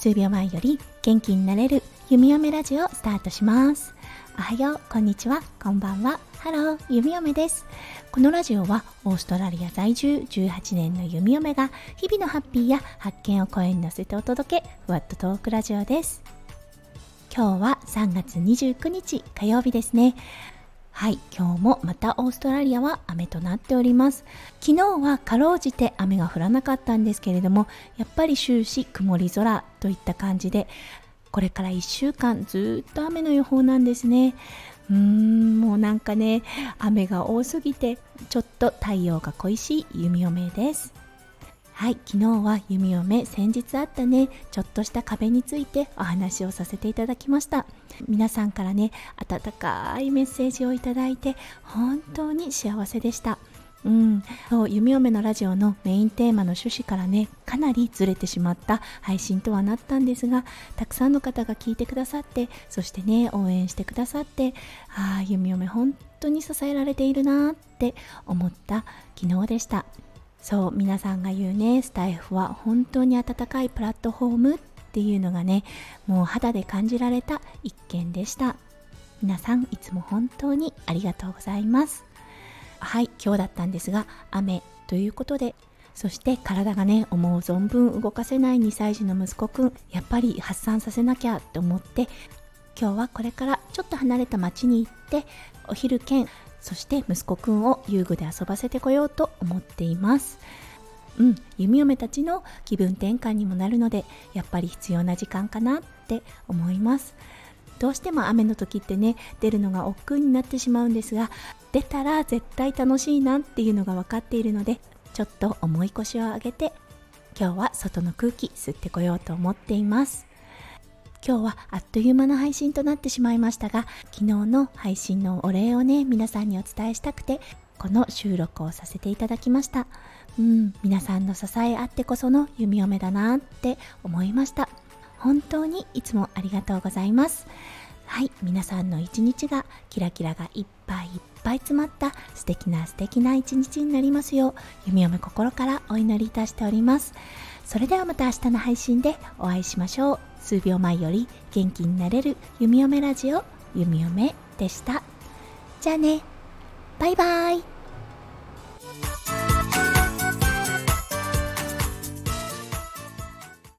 数秒前より元気になれる弓嫁ラジオスタートします。おはようこんにちは。こんばんは。ハロー弓嫁です。このラジオはオーストラリア在住18年の弓嫁が日々のハッピーや発見を声に乗せてお届けふわっとトークラジオです。今日は3月29日火曜日ですね。はい今日もまたオーストラリアは雨となっております。昨日はかろうじて雨が降らなかったんですけれどもやっぱり終始曇り空といった感じでこれから1週間ずっと雨の予報なんですね。うーんもうなんかね雨が多すぎてちょっと太陽が恋しい弓嫁です。はい昨日は弓嫁先日あったねちょっとした壁についてお話をさせていただきました。皆さんからね温かいメッセージをいただいて本当に幸せでした。うん、そう弓嫁のラジオのメインテーマの趣旨からねかなりずれてしまった配信とはなったんですがたくさんの方が聞いてくださってそしてね応援してくださってああ弓嫁本当に支えられているなって思った昨日でした。そう皆さんが言うねスタイフは本当に温かいプラットフォームっていうのがねもう肌で感じられた一件でした。皆さんいつも本当にありがとうございます。はい今日だったんですが雨ということでそして体がね思う存分動かせない2歳児の息子くんやっぱり発散させなきゃと思って今日はこれからちょっと離れた町に行ってお昼兼そして息子くんを遊具で遊ばせてこようと思っています。うん、弓嫁たちの気分転換にもなるのでやっぱり必要な時間かなって思います。どうしても雨の時ってね出るのが億劫になってしまうんですが出たら絶対楽しいなっていうのが分かっているのでちょっと重い腰を上げて今日は外の空気吸ってこようと思っています。今日はあっという間の配信となってしまいましたが昨日の配信のお礼をね皆さんにお伝えしたくてこの収録をさせていただきました。うん皆さんの支えあってこその弓嫁だなって思いました。本当にいつもありがとうございます。はい皆さんの一日がキラキラがいっぱいいっぱい詰まった素敵な素敵な一日になりますよう弓嫁心からお祈りいたしております。それではまた明日の配信でお会いしましょう。数秒前より元気になれる弓嫁ラジオ弓嫁でした。じゃあね。バイバイ。